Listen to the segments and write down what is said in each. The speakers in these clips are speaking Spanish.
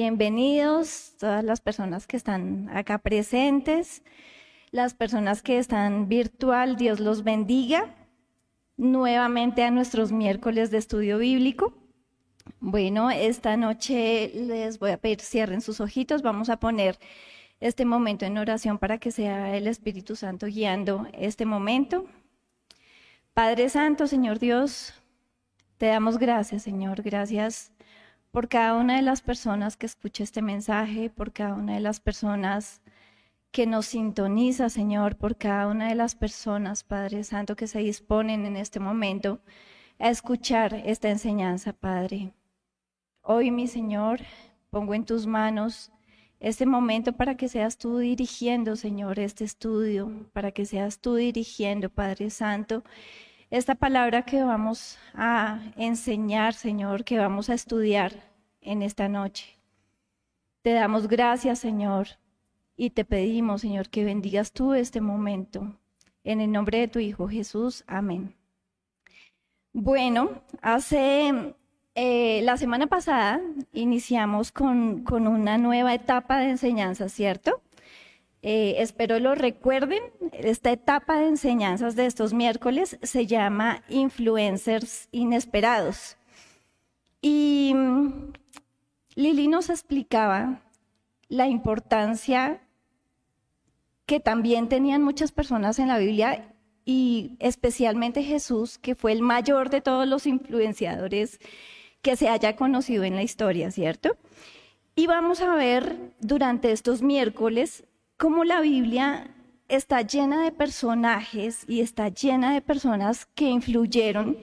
Bienvenidos todas las personas que están acá presentes, las personas que están virtual, Dios los bendiga. Nuevamente a nuestros miércoles de estudio bíblico. Bueno, esta noche les voy a pedir cierren sus ojitos, vamos a poner este momento en oración para que sea el Espíritu Santo guiando este momento. Padre Santo, Señor Dios, te damos gracias, Señor, gracias por cada una de las personas que escucha este mensaje, por cada una de las personas que nos sintoniza, Señor, por cada una de las personas, Padre Santo, que se disponen en este momento a escuchar esta enseñanza, Padre. Hoy, mi Señor, pongo en tus manos este momento para que seas tú dirigiendo, Señor, este estudio, para que seas tú dirigiendo, Padre Santo, esta palabra que vamos a enseñar, Señor, que vamos a estudiar en esta noche. Te damos gracias, Señor, y te pedimos, Señor, que bendigas tú este momento. En el nombre de tu Hijo Jesús, amén. Bueno, hace eh, la semana pasada iniciamos con, con una nueva etapa de enseñanza, ¿cierto? Eh, espero lo recuerden. Esta etapa de enseñanzas de estos miércoles se llama Influencers Inesperados. Y mm, Lili nos explicaba la importancia que también tenían muchas personas en la Biblia y especialmente Jesús, que fue el mayor de todos los influenciadores que se haya conocido en la historia, ¿cierto? Y vamos a ver durante estos miércoles cómo la Biblia está llena de personajes y está llena de personas que influyeron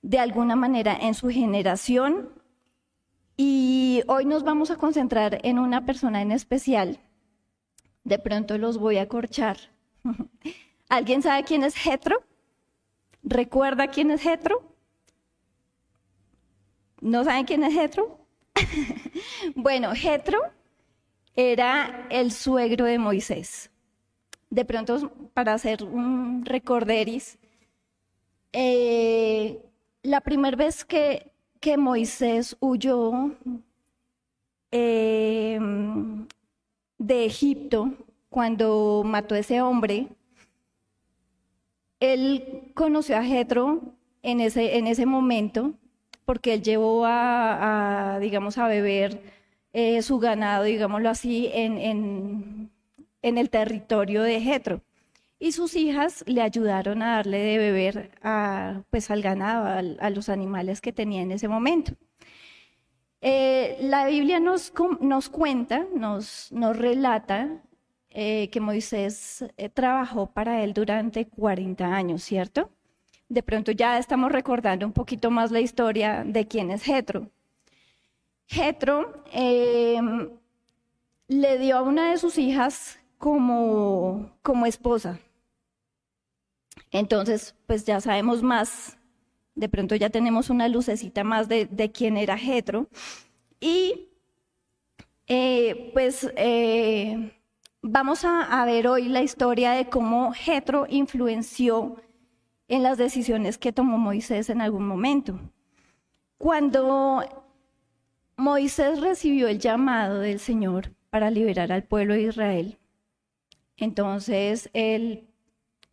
de alguna manera en su generación. Y hoy nos vamos a concentrar en una persona en especial. De pronto los voy a corchar. ¿Alguien sabe quién es Jetro? ¿Recuerda quién es Jetro? ¿No saben quién es Jetro? bueno, Jetro era el suegro de Moisés. De pronto, para hacer un recorderis, eh, la primera vez que, que Moisés huyó em, de Egipto, cuando mató a ese hombre, él conoció a Jetro en ese, en ese momento, porque él llevó a digamos, a beber eh, su ganado, digámoslo así, en, en, el territorio de Jetro. Y sus hijas le ayudaron a darle de beber a, pues, al ganado, a, los animales que tenía en ese momento. Eh, la Biblia nos, nos cuenta, nos, nos relata eh, que Moisés trabajó para él durante 40 años, ¿cierto? De pronto ya estamos recordando un poquito más la historia de quién es Jetro. Jetro em, le dio a una de sus hijas como, como esposa. Entonces, pues ya sabemos más, de pronto ya tenemos una lucecita más de, quién era Jetro. Y eh, pues eh, vamos a, a, ver hoy la historia de cómo Jetro influenció en las decisiones que tomó Moisés en algún momento. Cuando Moisés recibió el llamado del Señor para liberar al pueblo de Israel. Entonces él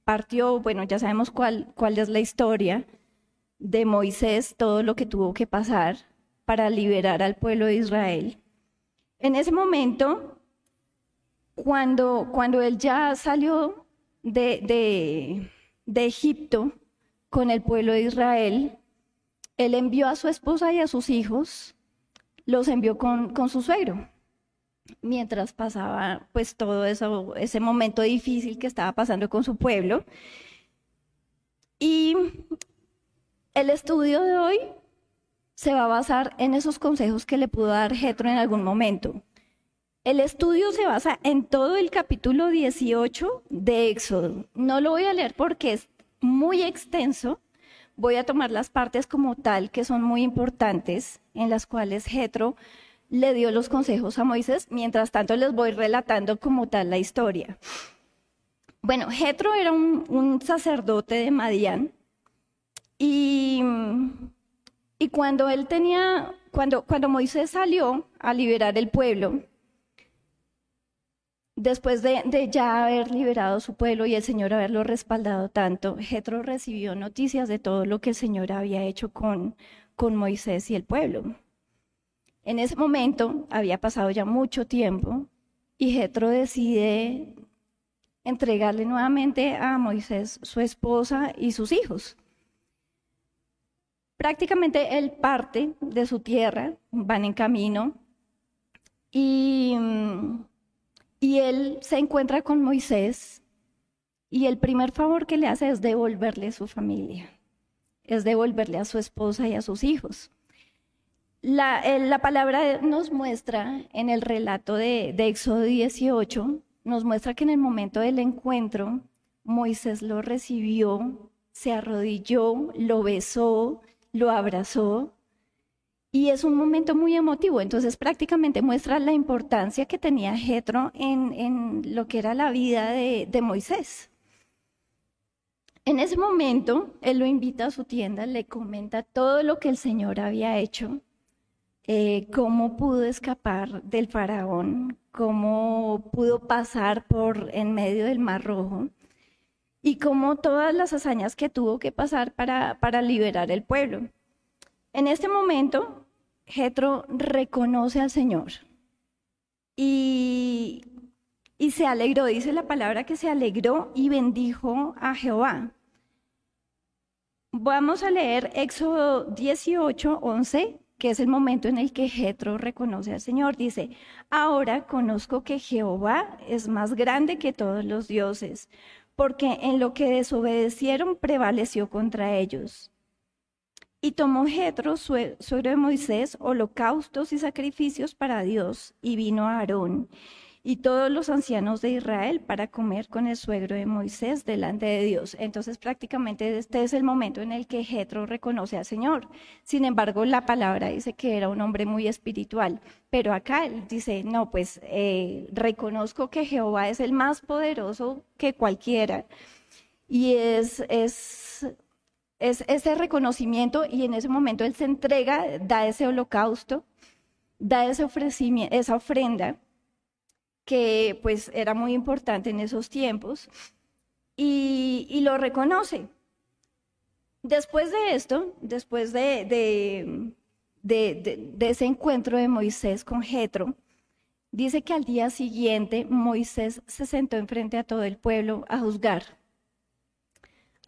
partió, bueno, ya sabemos cuál, es la historia de Moisés, todo lo que tuvo que pasar para liberar al pueblo de Israel. En ese momento, cuando, cuando él ya salió de, de, de Egipto con el pueblo de Israel, él envió a su esposa y a sus hijos los envió con, con su suegro mientras pasaba pues todo eso, ese momento difícil que estaba pasando con su pueblo. Y el estudio de hoy se va a basar en esos consejos que le pudo dar Jetro en algún momento. El estudio se basa en todo el capítulo 18 de Éxodo. No lo voy a leer porque es muy extenso, voy a tomar las partes como tal que son muy importantes, en las cuales Jetro le dio los consejos a Moisés. Mientras tanto, les voy relatando como tal la historia. Bueno, Jetro era un, sacerdote de Madián y Y cuando él tenía, cuando, cuando Moisés salió a liberar el pueblo, después de, ya haber liberado su pueblo y el Señor haberlo respaldado tanto, Jetro recibió noticias de todo lo que el Señor había hecho con, con Moisés y el pueblo. En ese momento había pasado ya mucho tiempo y Jetro decide entregarle nuevamente a Moisés su esposa y sus hijos. Prácticamente él parte de su tierra, van en camino y, y él se encuentra con Moisés y el primer favor que le hace es devolverle su familia, es devolverle a su esposa y a sus hijos. La, la palabra nos muestra en el relato de, de Éxodo 18 nos muestra que en el momento del encuentro, Moisés lo recibió, se arrodilló, lo besó, lo abrazó, y es un momento muy emotivo. Entonces prácticamente muestra la importancia que tenía Jetro en, lo que era la vida de, Moisés. En ese momento, él lo invita a su tienda, le comenta todo lo que el Señor había hecho, eh, cómo pudo escapar del faraón, cómo pudo pasar por en medio del Mar Rojo y cómo todas las hazañas que tuvo que pasar para, para liberar el pueblo. En este momento, Jetro reconoce al Señor y, se alegró, dice la palabra que se alegró y bendijo a Jehová. Vamos a leer Éxodo 18, 11 que es el momento en el que Jetro reconoce al Señor. Dice, ahora conozco que Jehová es más grande que todos los dioses, porque en lo que desobedecieron prevaleció contra ellos. Y tomó Jetro, suegro de Moisés, holocaustos y sacrificios para Dios, y vino a Aarón y todos los ancianos de Israel para comer con el suegro de Moisés delante de Dios. Entonces prácticamente este es el momento en el que Jetro reconoce al Señor. Sin embargo, la palabra dice que era un hombre muy espiritual, pero acá él dice, no, pues eh, reconozco que Jehová es el más poderoso que cualquiera. Y es, es, es ese reconocimiento y en ese momento él se entrega, da ese holocausto, da esa ofrenda que pues era muy importante en esos tiempos, y, lo reconoce. Después de esto, después de, de, ese encuentro de Moisés con Jetro, dice que al día siguiente Moisés se sentó enfrente a todo el pueblo a juzgar,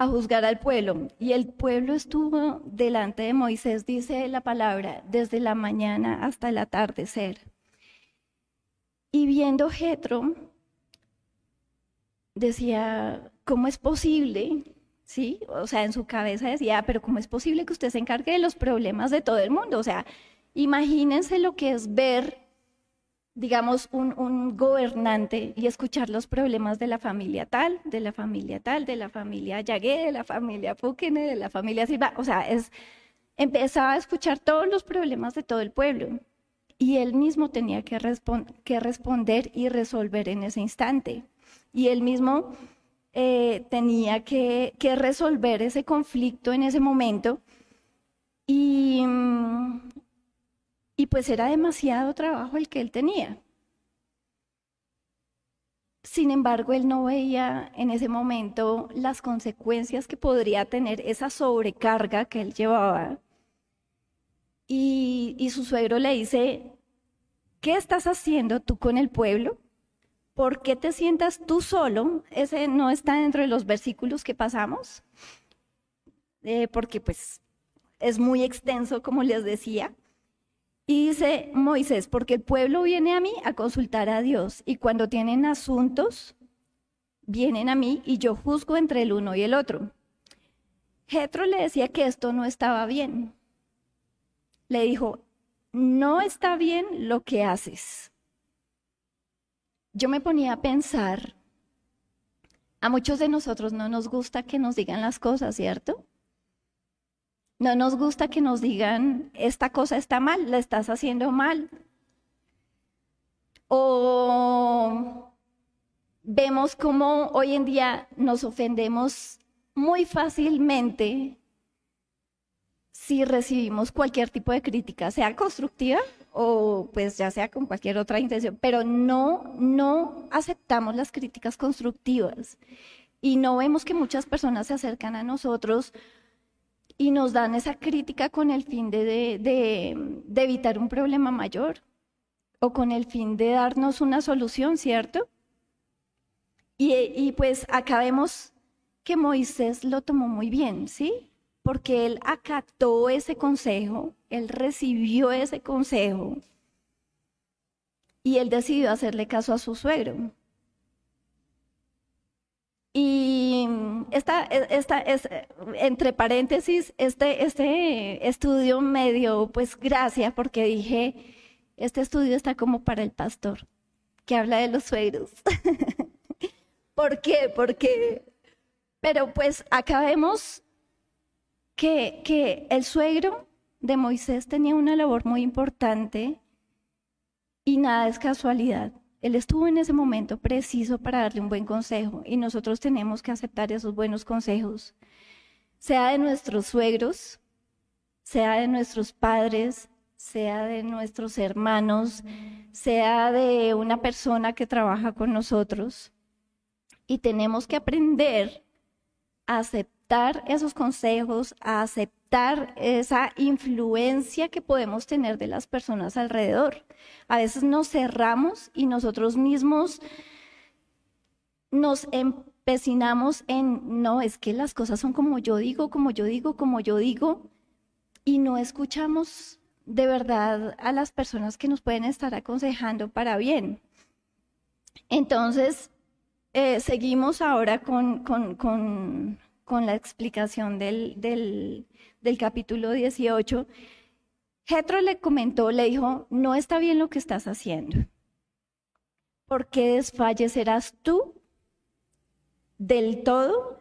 a juzgar al pueblo. Y el pueblo estuvo delante de Moisés, dice la palabra, desde la mañana hasta el atardecer. Y viendo Jetro, decía, ¿cómo es posible? ¿Sí? O sea, en su cabeza decía, ah, pero ¿cómo es posible que usted se encargue de los problemas de todo el mundo? O sea, imagínense lo que es ver, digamos, un, un gobernante y escuchar los problemas de la familia tal, de la familia tal, de la familia Yagué, de la familia Fukene, de la familia Silva. O sea, es, empezaba a escuchar todos los problemas de todo el pueblo y él mismo tenía que, que responder y resolver en ese instante. Y él mismo eh, tenía que, resolver ese conflicto en ese momento. Y, y pues era demasiado trabajo el que él tenía. Sin embargo, él no veía en ese momento las consecuencias que podría tener esa sobrecarga que él llevaba y, su suegro le dice, ¿qué estás haciendo tú con el pueblo? ¿Por qué te sientas tú solo? Ese no está dentro de los versículos que pasamos, eh, porque pues es muy extenso, como les decía. Y dice Moisés, porque el pueblo viene a mí a consultar a Dios y cuando tienen asuntos, vienen a mí y yo juzgo entre el uno y el otro. Jetro le decía que esto no estaba bien, le dijo, no está bien lo que haces. Yo me ponía a pensar, a muchos de nosotros no nos gusta que nos digan las cosas, ¿cierto? No nos gusta que nos digan, esta cosa está mal, la estás haciendo mal. O vemos cómo hoy en día nos ofendemos muy fácilmente si recibimos cualquier tipo de crítica, sea constructiva o pues ya sea con cualquier otra intención, pero no, no aceptamos las críticas constructivas y no vemos que muchas personas se acercan a nosotros y nos dan esa crítica con el fin de, de evitar un problema mayor o con el fin de darnos una solución, ¿cierto? Y, y pues acá vemos que Moisés lo tomó muy bien, ¿sí? porque él acató ese consejo, él recibió ese consejo y él decidió hacerle caso a su suegro. Y esta, esta es, entre paréntesis, este, este estudio me dio pues gracia porque dije, este estudio está como para el pastor, que habla de los suegros. ¿Por qué? Porque, pero pues acá vemos que, el suegro de Moisés tenía una labor muy importante y nada es casualidad. Él estuvo en ese momento preciso para darle un buen consejo y nosotros tenemos que aceptar esos buenos consejos, sea de nuestros suegros, sea de nuestros padres, sea de nuestros hermanos, sea de una persona que trabaja con nosotros. Y tenemos que aprender a aceptar esos consejos, a aceptar esa influencia que podemos tener de las personas alrededor. A veces nos cerramos y nosotros mismos nos empecinamos en, no, es que las cosas son como yo digo, como yo digo, como yo digo, y no escuchamos de verdad a las personas que nos pueden estar aconsejando para bien. Entonces, eh, seguimos ahora con, la explicación del, del, capítulo 18, Jetro le comentó, le dijo, no está bien lo que estás haciendo. ¿Por qué desfallecerás tú del todo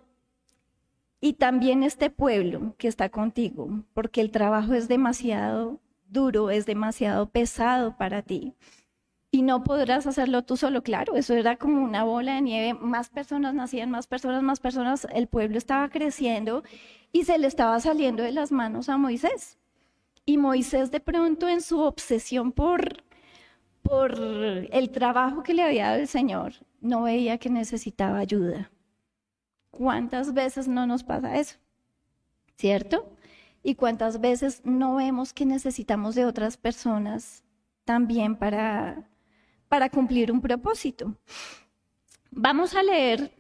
y también este pueblo que está contigo? Porque el trabajo es demasiado duro, es demasiado pesado para ti y no podrás hacerlo tú solo, claro, eso era como una bola de nieve, más personas nacían, más personas, más personas, el pueblo estaba creciendo y se le estaba saliendo de las manos a Moisés. Y Moisés de pronto en su obsesión por, por el trabajo que le había dado el Señor, no veía que necesitaba ayuda. ¿Cuántas veces no nos pasa eso? ¿Cierto? Y cuántas veces no vemos que necesitamos de otras personas también para, para cumplir un propósito. Vamos a leer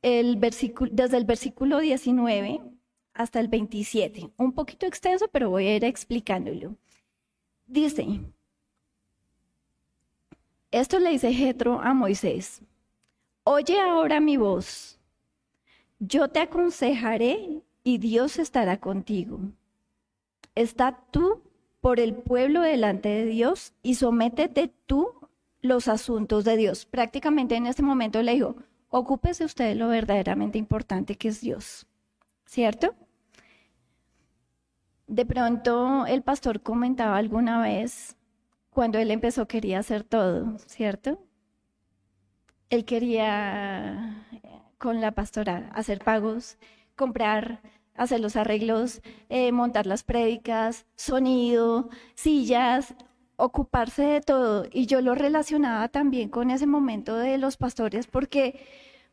el desde el versículo 19 hasta el 27. Un poquito extenso, pero voy a ir explicándolo. Dice, esto le dice Jetro a Moisés, oye ahora mi voz, yo te aconsejaré y Dios estará contigo. Está tú por el pueblo delante de Dios y sométete tú los asuntos de Dios. Prácticamente en este momento le dijo, ocúpese usted de lo verdaderamente importante que es Dios, ¿cierto? De pronto el pastor comentaba alguna vez cuando él empezó quería hacer todo, ¿cierto? Él quería con la pastora hacer pagos, comprar, hacer los arreglos, eh, montar las prédicas, sonido, sillas, ocuparse de todo. Y yo lo relacionaba también con ese momento de los pastores porque,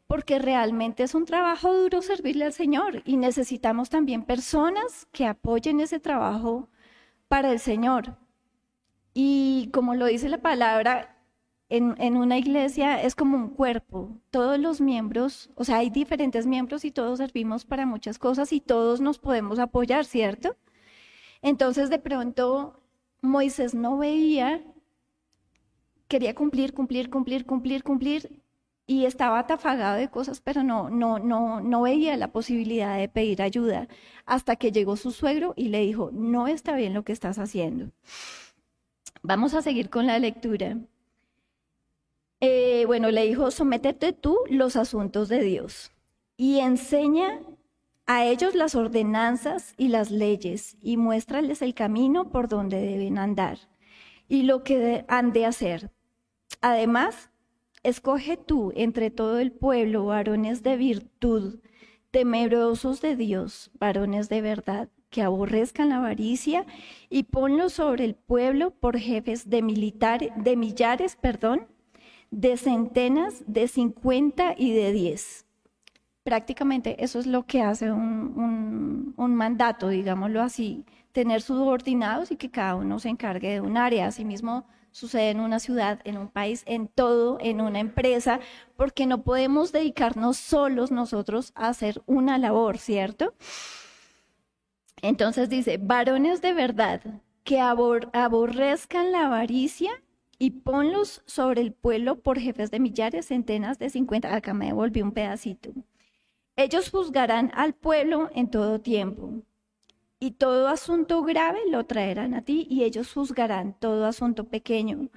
porque realmente es un trabajo duro servirle al Señor y necesitamos también personas que apoyen ese trabajo para el Señor. Y como lo dice la palabra, en, en, una iglesia es como un cuerpo. Todos los miembros, o sea, hay diferentes miembros y todos servimos para muchas cosas y todos nos podemos apoyar, ¿cierto? Entonces, de pronto, Moisés no veía, quería cumplir, cumplir, cumplir, cumplir, cumplir, y estaba atafagado de cosas, pero no, no, no, no veía la posibilidad de pedir ayuda, hasta que llegó su suegro y le dijo, no está bien lo que estás haciendo. Vamos a seguir con la lectura. Eh, bueno, le dijo, sométete tú los asuntos de Dios y enseña a ellos las ordenanzas y las leyes y muéstrales el camino por donde deben andar y lo que han de hacer. Además, escoge tú entre todo el pueblo varones de virtud, temerosos de Dios, varones de verdad, que aborrezcan la avaricia, y ponlo sobre el pueblo por jefes de militares, de millares, perdón, de centenas, de cincuenta y de diez. Prácticamente eso es lo que hace un, un mandato, digámoslo así, tener subordinados y que cada uno se encargue de un área. Asimismo, sucede en una ciudad, en un país, en todo, en una empresa, porque no podemos dedicarnos solos nosotros a hacer una labor, ¿cierto? Entonces dice, varones de verdad, que aborrezcan la avaricia y ponlos sobre el pueblo por jefes de millares, centenas de cincuenta. Acá me devolví un pedacito. Ellos juzgarán al pueblo en todo tiempo y todo asunto grave lo traerán a ti y ellos juzgarán todo asunto pequeño.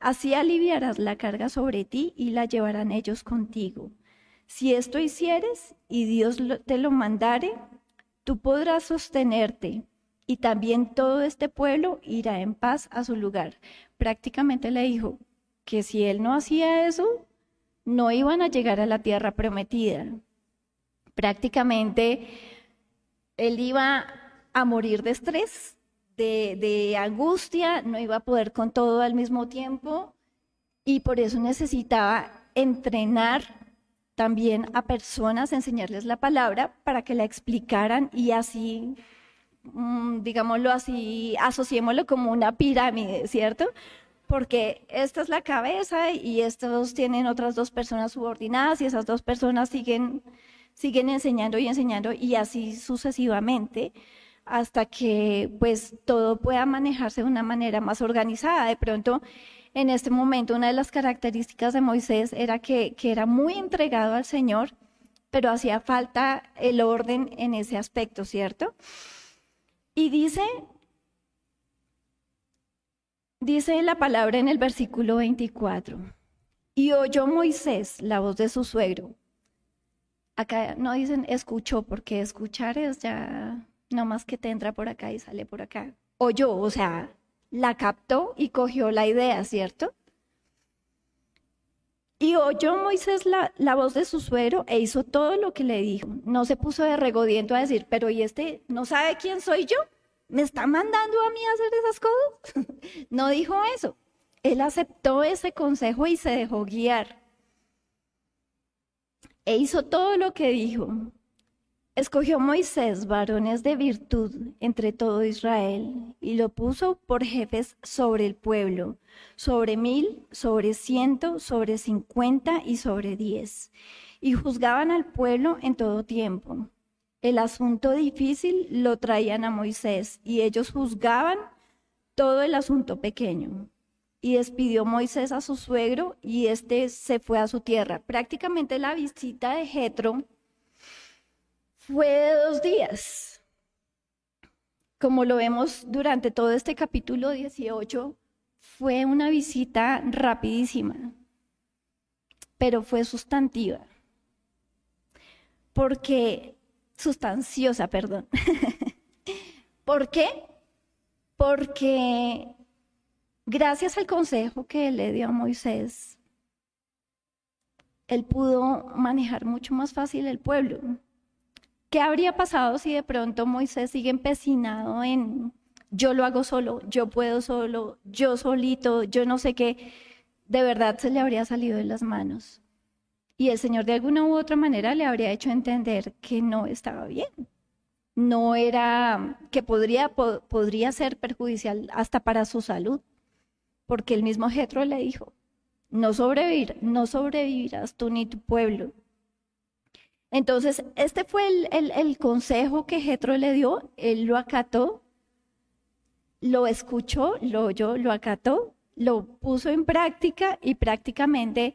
Así aliviarás la carga sobre ti y la llevarán ellos contigo. Si esto hicieres y Dios te lo mandare, tú podrás sostenerte y también todo este pueblo irá en paz a su lugar. Prácticamente le dijo que si él no hacía eso, no iban a llegar a la tierra prometida. Prácticamente él iba a morir de estrés, de, angustia, no iba a poder con todo al mismo tiempo y por eso necesitaba entrenar también a personas, enseñarles la palabra para que la explicaran y así, mm, digámoslo así, asociémoslo como una pirámide, ¿cierto? Porque esta es la cabeza y estos tienen otras dos personas subordinadas y esas dos personas siguen, siguen enseñando y enseñando y así sucesivamente hasta que pues todo pueda manejarse de una manera más organizada. De pronto, en este momento, una de las características de Moisés era que, que era muy entregado al Señor, pero hacía falta el orden en ese aspecto, ¿cierto? Y dice, dice la palabra en el versículo 24, y oyó Moisés la voz de su suegro. Acá no dicen escuchó, porque escuchar es ya no más que te entra por acá y sale por acá. Oyó, o sea, la captó y cogió la idea, ¿cierto? Y oyó Moisés la, la, voz de su suegro e hizo todo lo que le dijo. No se puso de regodiento a decir, pero ¿y este no sabe quién soy yo? ¿Me está mandando a mí a hacer esas cosas? no dijo eso. Él aceptó ese consejo y se dejó guiar. E hizo todo lo que dijo. Escogió Moisés varones de virtud entre todo Israel y lo puso por jefes sobre el pueblo, sobre mil, sobre ciento, sobre cincuenta y sobre diez. Y juzgaban al pueblo en todo tiempo. El asunto difícil lo traían a Moisés y ellos juzgaban todo el asunto pequeño. Y despidió Moisés a su suegro y éste se fue a su tierra. Prácticamente la visita de Jetro fue de dos días. Como lo vemos durante todo este capítulo 18, fue una visita rapidísima, pero fue sustantiva. Porque, sustanciosa, perdón. ¿Por qué? Porque gracias al consejo que le dio a Moisés, él pudo manejar mucho más fácil el pueblo. ¿Qué habría pasado si de pronto Moisés sigue empecinado en yo lo hago solo, yo puedo solo, yo solito, yo no sé qué? De verdad se le habría salido de las manos. Y el Señor de alguna u otra manera le habría hecho entender que no estaba bien. No era, que podría, podría ser perjudicial hasta para su salud. Porque el mismo Jetro le dijo, no sobrevivir, no sobrevivirás tú ni tu pueblo. Entonces, este fue el, consejo que Jetro le dio, él lo acató, lo escuchó, lo oyó, lo acató, lo puso en práctica y prácticamente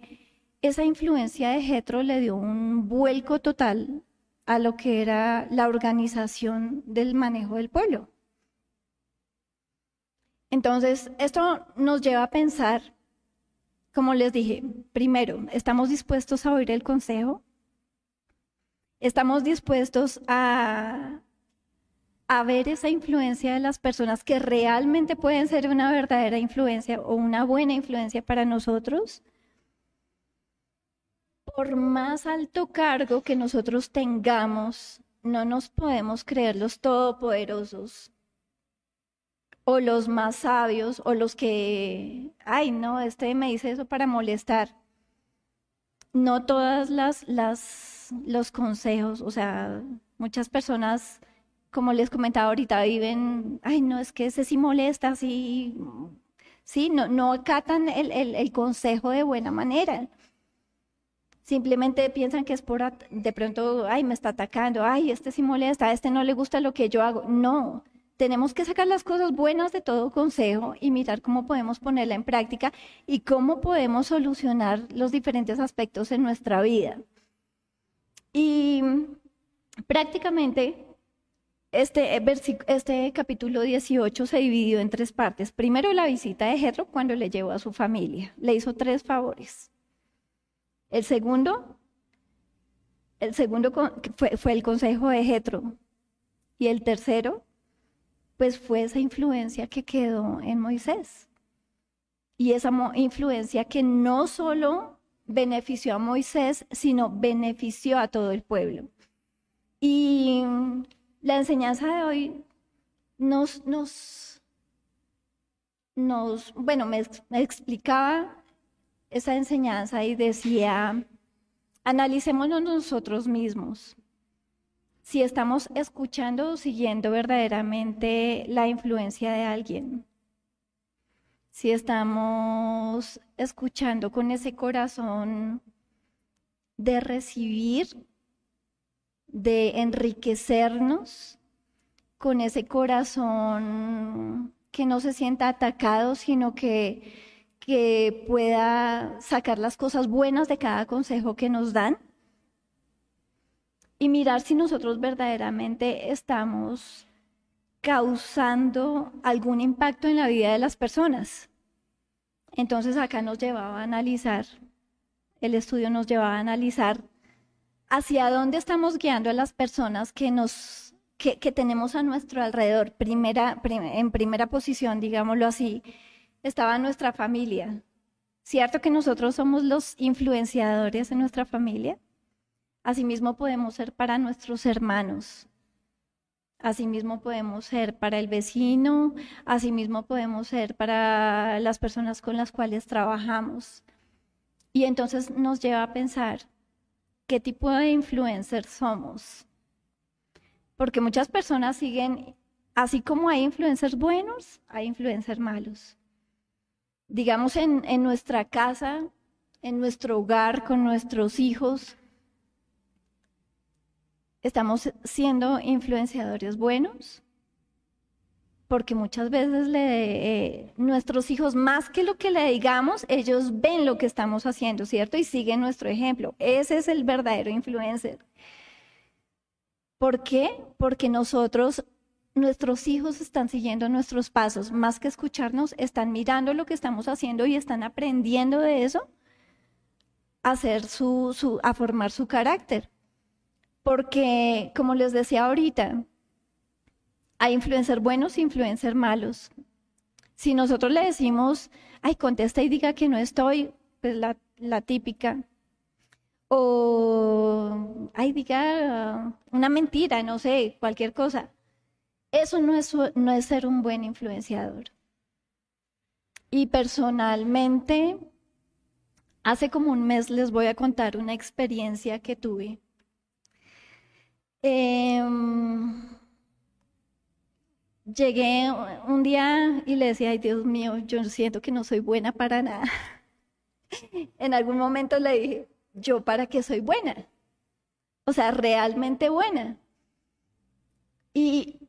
esa influencia de Jetro le dio un vuelco total a lo que era la organización del manejo del pueblo. Entonces, esto nos lleva a pensar, como les dije, primero, ¿estamos dispuestos a oír el consejo? estamos dispuestos a, ver esa influencia de las personas que realmente pueden ser una verdadera influencia o una buena influencia para nosotros, por más alto cargo que nosotros tengamos, no nos podemos creer los todopoderosos o los más sabios o los que, ay, no, este me dice eso para molestar. No todas las, las los consejos, o sea, muchas personas, como les comentaba ahorita, viven, ay, no, es que ese sí molesta, sí, sí, no, no acatan el, el consejo de buena manera simplemente piensan que es por, de pronto, ay, me está atacando, ay, este sí molesta, a este no le gusta lo que yo hago. No, tenemos que sacar las cosas buenas de todo consejo y mirar cómo podemos ponerla en práctica y cómo podemos solucionar los diferentes aspectos en nuestra vida. Y prácticamente este, este capítulo 18 se dividió en tres partes. Primero la visita de Jetro cuando le llevó a su familia. Le hizo tres favores. El segundo, el segundo fue, el consejo de Jetro. Y el tercero, pues fue esa influencia que quedó en Moisés. Y esa influencia que no solo benefició a Moisés, sino benefició a todo el pueblo. Y la enseñanza de hoy nos, nos, nos bueno, me explicaba esa enseñanza y decía, analicémonos nosotros mismos. Si estamos escuchando o siguiendo verdaderamente la influencia de alguien. Si estamos escuchando con ese corazón de recibir, de enriquecernos, con ese corazón que no se sienta atacado, sino que que pueda sacar las cosas buenas de cada consejo que nos dan y mirar si nosotros verdaderamente estamos causando algún impacto en la vida de las personas. Entonces acá nos llevaba a analizar, el estudio nos llevaba a analizar hacia dónde estamos guiando a las personas que nos que, tenemos a nuestro alrededor, primera, en primera posición, digámoslo así, estaba nuestra familia. ¿Cierto que nosotros somos los influenciadores en nuestra familia? Asimismo podemos ser para nuestros hermanos. Asimismo podemos ser para el vecino, asimismo podemos ser para las personas con las cuales trabajamos. Y entonces nos lleva a pensar qué tipo de influencers somos. Porque muchas personas siguen, así como hay influencers buenos, hay influencers malos digamos, en, nuestra casa, en nuestro hogar, con nuestros hijos, estamos siendo influenciadores buenos, porque muchas veces eh, nuestros hijos, más que lo que le digamos, ellos ven lo que estamos haciendo, ¿cierto? Y siguen nuestro ejemplo. Ese es el verdadero influencer. ¿Por qué? Porque nosotros nuestros hijos están siguiendo nuestros pasos, más que escucharnos, están mirando lo que estamos haciendo y están aprendiendo de eso a, hacer su, a formar su carácter. Porque, como les decía ahorita, hay influencers buenos e influencers malos. Si nosotros le decimos, ay, contesta y diga que no estoy, pues la, la típica. O, ay, diga una mentira, no sé, cualquier cosa eso no es, no es ser un buen influenciador. Y personalmente, hace como un mes les voy a contar una experiencia que tuve. Em, llegué un día y le decía, ay Dios mío, yo siento que no soy buena para nada. en algún momento le dije, yo para qué soy buena. O sea, realmente buena. Y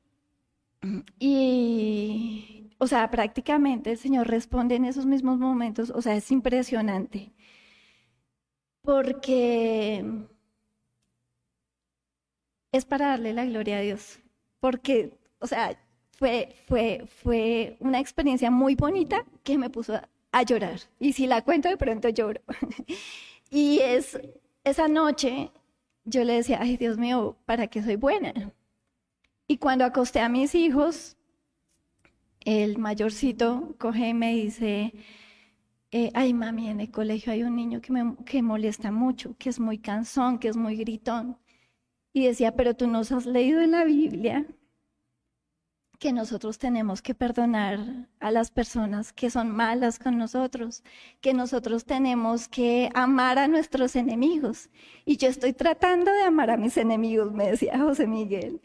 y, o sea, prácticamente el Señor responde en esos mismos momentos, o sea, es impresionante. Porque es para darle la gloria a Dios. Porque, o sea, fue, fue, fue una experiencia muy bonita que me puso a, llorar. Y si la cuento, de pronto lloro. y es esa noche, yo le decía, ay Dios mío, ¿para qué soy buena? Y cuando acosté a mis hijos, el mayorcito coge y me dice, eh, ay mami, en el colegio hay un niño que me que molesta mucho, que es muy cansón, que es muy gritón. Y decía, pero tú nos has leído en la Biblia que nosotros tenemos que perdonar a las personas que son malas con nosotros, que nosotros tenemos que amar a nuestros enemigos. Y yo estoy tratando de amar a mis enemigos, me decía José Miguel.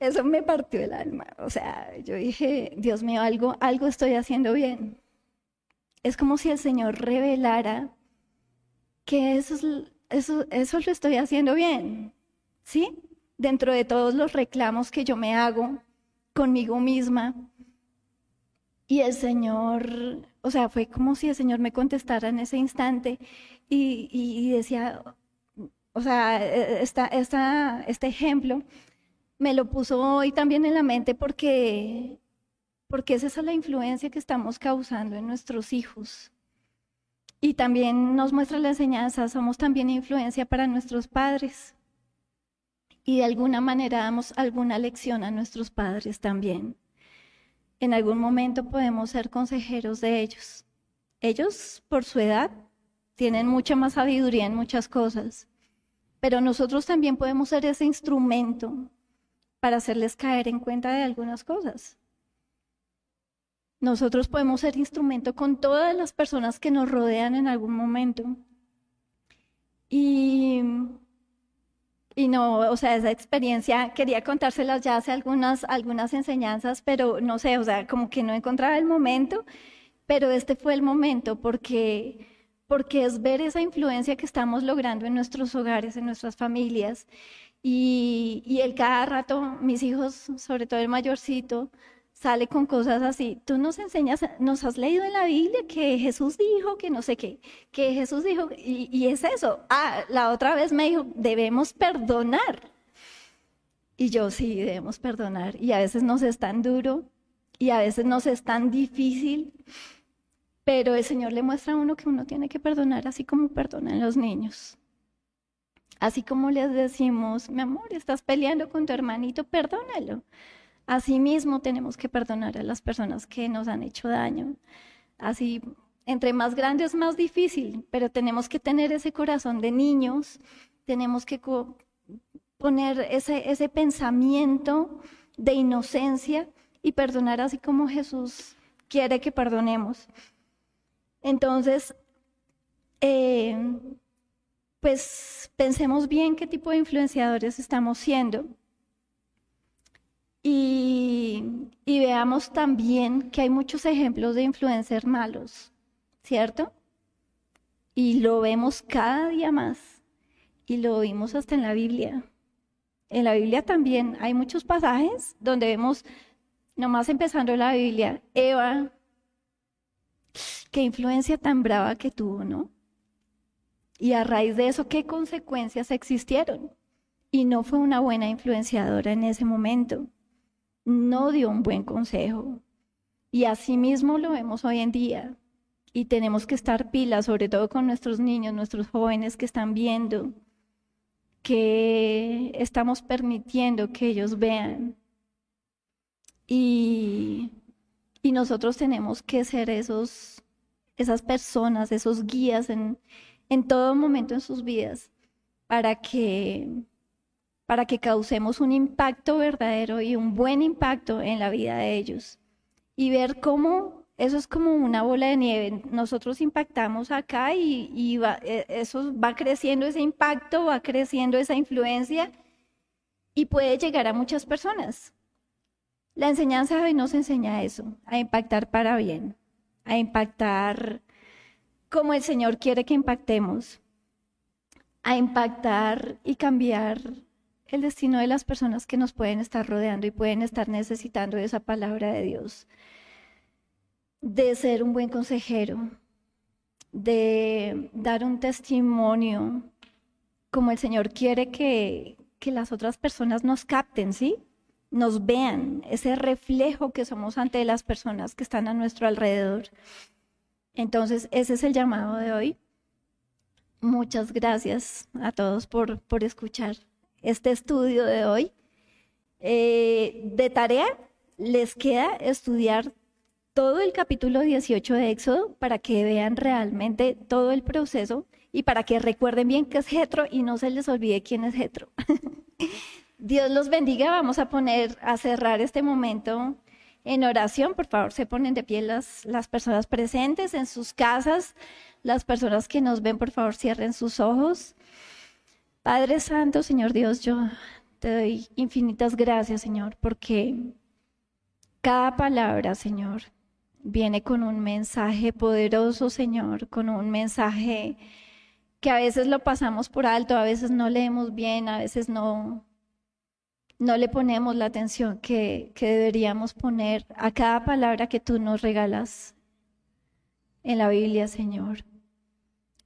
Eso me partió el alma. O sea, yo dije, Dios mío, algo, algo estoy haciendo bien. Es como si el Señor revelara que eso, eso, eso lo estoy haciendo bien. ¿Sí? Dentro de todos los reclamos que yo me hago, conmigo misma. Y el Señor, o sea, fue como si el Señor me contestara en ese instante y, decía, o sea, esta, esta, este ejemplo me lo puso hoy también en la mente porque, porque es esa la influencia que estamos causando en nuestros hijos. Y también nos muestra la enseñanza, somos también influencia para nuestros padres y de alguna manera damos alguna lección a nuestros padres también. En algún momento podemos ser consejeros de ellos. Ellos, por su edad, tienen mucha más sabiduría en muchas cosas, pero nosotros también podemos ser ese instrumento para hacerles caer en cuenta de algunas cosas. Nosotros podemos ser instrumento con todas las personas que nos rodean en algún momento. Y y no, o sea, esa experiencia quería contárselas ya hace algunas, algunas enseñanzas, pero no sé, o sea, como que no encontraba el momento, pero este fue el momento porque, porque es ver esa influencia que estamos logrando en nuestros hogares, en nuestras familias. Y, y el cada rato, mis hijos, sobre todo el mayorcito, sale con cosas así. Tú nos enseñas, nos has leído en la Biblia que Jesús dijo que no sé qué, que Jesús dijo, y, es eso. Ah, la otra vez me dijo, debemos perdonar. Y yo sí, debemos perdonar. Y a veces nos es tan duro y a veces nos es tan difícil, pero el Señor le muestra a uno que uno tiene que perdonar así como perdonan los niños. Así como les decimos, mi amor, estás peleando con tu hermanito, perdónalo. Asimismo, tenemos que perdonar a las personas que nos han hecho daño. Así, entre más grande es más difícil, pero tenemos que tener ese corazón de niños, tenemos que poner ese, pensamiento de inocencia y perdonar así como Jesús quiere que perdonemos. Entonces, eh, pues pensemos bien qué tipo de influenciadores estamos siendo. Y, veamos también que hay muchos ejemplos de influencers malos, ¿cierto? Y lo vemos cada día más. Y lo vimos hasta en la Biblia. En la Biblia también hay muchos pasajes donde vemos, nomás empezando la Biblia, Eva, qué influencia tan brava que tuvo, ¿no? Y a raíz de eso, ¿qué consecuencias existieron? Y no fue una buena influenciadora en ese momento no dio un buen consejo. Y así mismo lo vemos hoy en día. Y tenemos que estar pilas, sobre todo con nuestros niños, nuestros jóvenes que están viendo, que estamos permitiendo que ellos vean. Y, y nosotros tenemos que ser esos, esas personas, esos guías en, en todo momento en sus vidas, para que para que causemos un impacto verdadero y un buen impacto en la vida de ellos. Y ver cómo eso es como una bola de nieve. Nosotros impactamos acá y, e, eso va creciendo ese impacto, va creciendo esa influencia y puede llegar a muchas personas. La enseñanza de hoy nos enseña eso, a impactar para bien, a impactar como el Señor quiere que impactemos, a impactar y cambiar el destino de las personas que nos pueden estar rodeando y pueden estar necesitando esa palabra de Dios, de ser un buen consejero, de dar un testimonio como el Señor quiere que, que las otras personas nos capten, ¿sí? Nos vean, ese reflejo que somos ante las personas que están a nuestro alrededor. Entonces, ese es el llamado de hoy. Muchas gracias a todos por, por escuchar este estudio de hoy. Eh, de tarea les queda estudiar todo el capítulo 18 de Éxodo para que vean realmente todo el proceso y para que recuerden bien qué es Jetro y no se les olvide quién es Jetro. Dios los bendiga. Vamos a poner, a cerrar este momento en oración. Por favor, se ponen de pie las, las personas presentes en sus casas. Las personas que nos ven, por favor, cierren sus ojos. Padre Santo, Señor Dios, yo te doy infinitas gracias, Señor, porque cada palabra, Señor, viene con un mensaje poderoso, Señor, con un mensaje que a veces lo pasamos por alto, a veces no leemos bien, a veces no, no le ponemos la atención que, que deberíamos poner a cada palabra que tú nos regalas en la Biblia, Señor.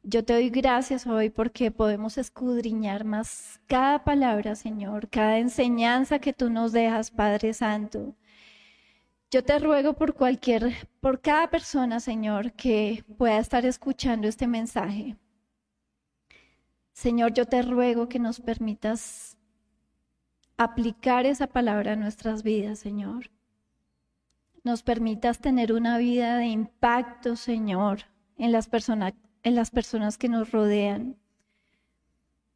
Yo te doy gracias hoy porque podemos escudriñar más cada palabra, Señor, cada enseñanza que tú nos dejas, Padre Santo. Yo te ruego por cualquier, por cada persona, Señor, que pueda estar escuchando este mensaje. Señor, yo te ruego que nos permitas aplicar esa palabra a nuestras vidas, Señor. Nos permitas tener una vida de impacto, Señor, en las personas en las personas que nos rodean.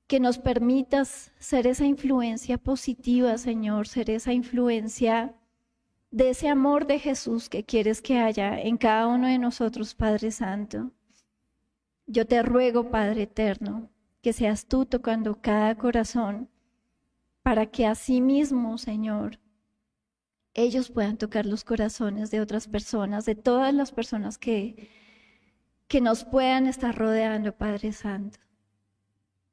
Que nos permitas ser esa influencia positiva, Señor, ser esa influencia de ese amor de Jesús que quieres que haya en cada uno de nosotros, Padre Santo. Yo te ruego, Padre Eterno, que seas tú tocando cada corazón para que así mismo, Señor, ellos puedan tocar los corazones de otras personas, de todas las personas que que nos puedan estar rodeando, Padre Santo.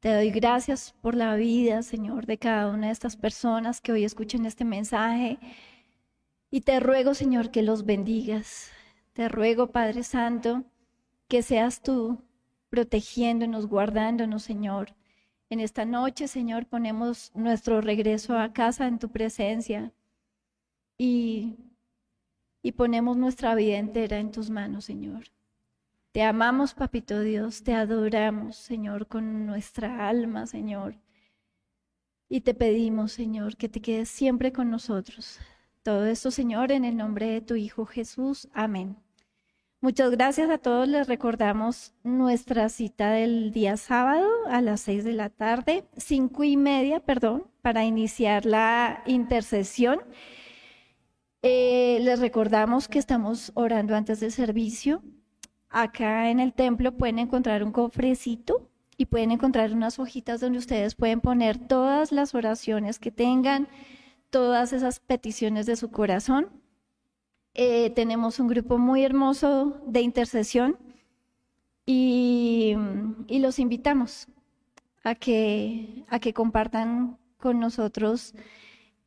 Te doy gracias por la vida, Señor, de cada una de estas personas que hoy escuchan este mensaje. Y te ruego, Señor, que los bendigas. Te ruego, Padre Santo, que seas tú protegiéndonos, guardándonos, Señor. En esta noche, Señor, ponemos nuestro regreso a casa en tu presencia y, y ponemos nuestra vida entera en tus manos, Señor. Te amamos, Papito Dios, te adoramos, Señor, con nuestra alma, Señor. Y te pedimos, Señor, que te quedes siempre con nosotros. Todo esto, Señor, en el nombre de tu Hijo Jesús. Amén. Muchas gracias a todos. Les recordamos nuestra cita del día sábado a las seis de la tarde, cinco y media, perdón, para iniciar la intercesión. Eh, les recordamos que estamos orando antes del servicio. Acá en el templo pueden encontrar un cofrecito y pueden encontrar unas hojitas donde ustedes pueden poner todas las oraciones que tengan, todas esas peticiones de su corazón. Eh, tenemos un grupo muy hermoso de intercesión y, y los invitamos a que, a que compartan con nosotros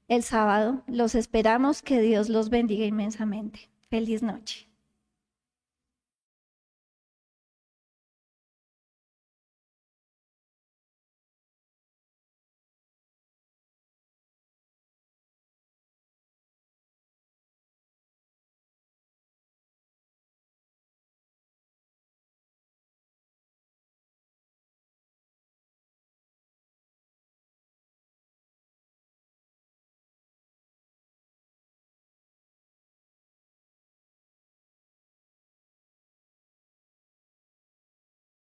el sábado. Los esperamos, que Dios los bendiga inmensamente. Feliz noche.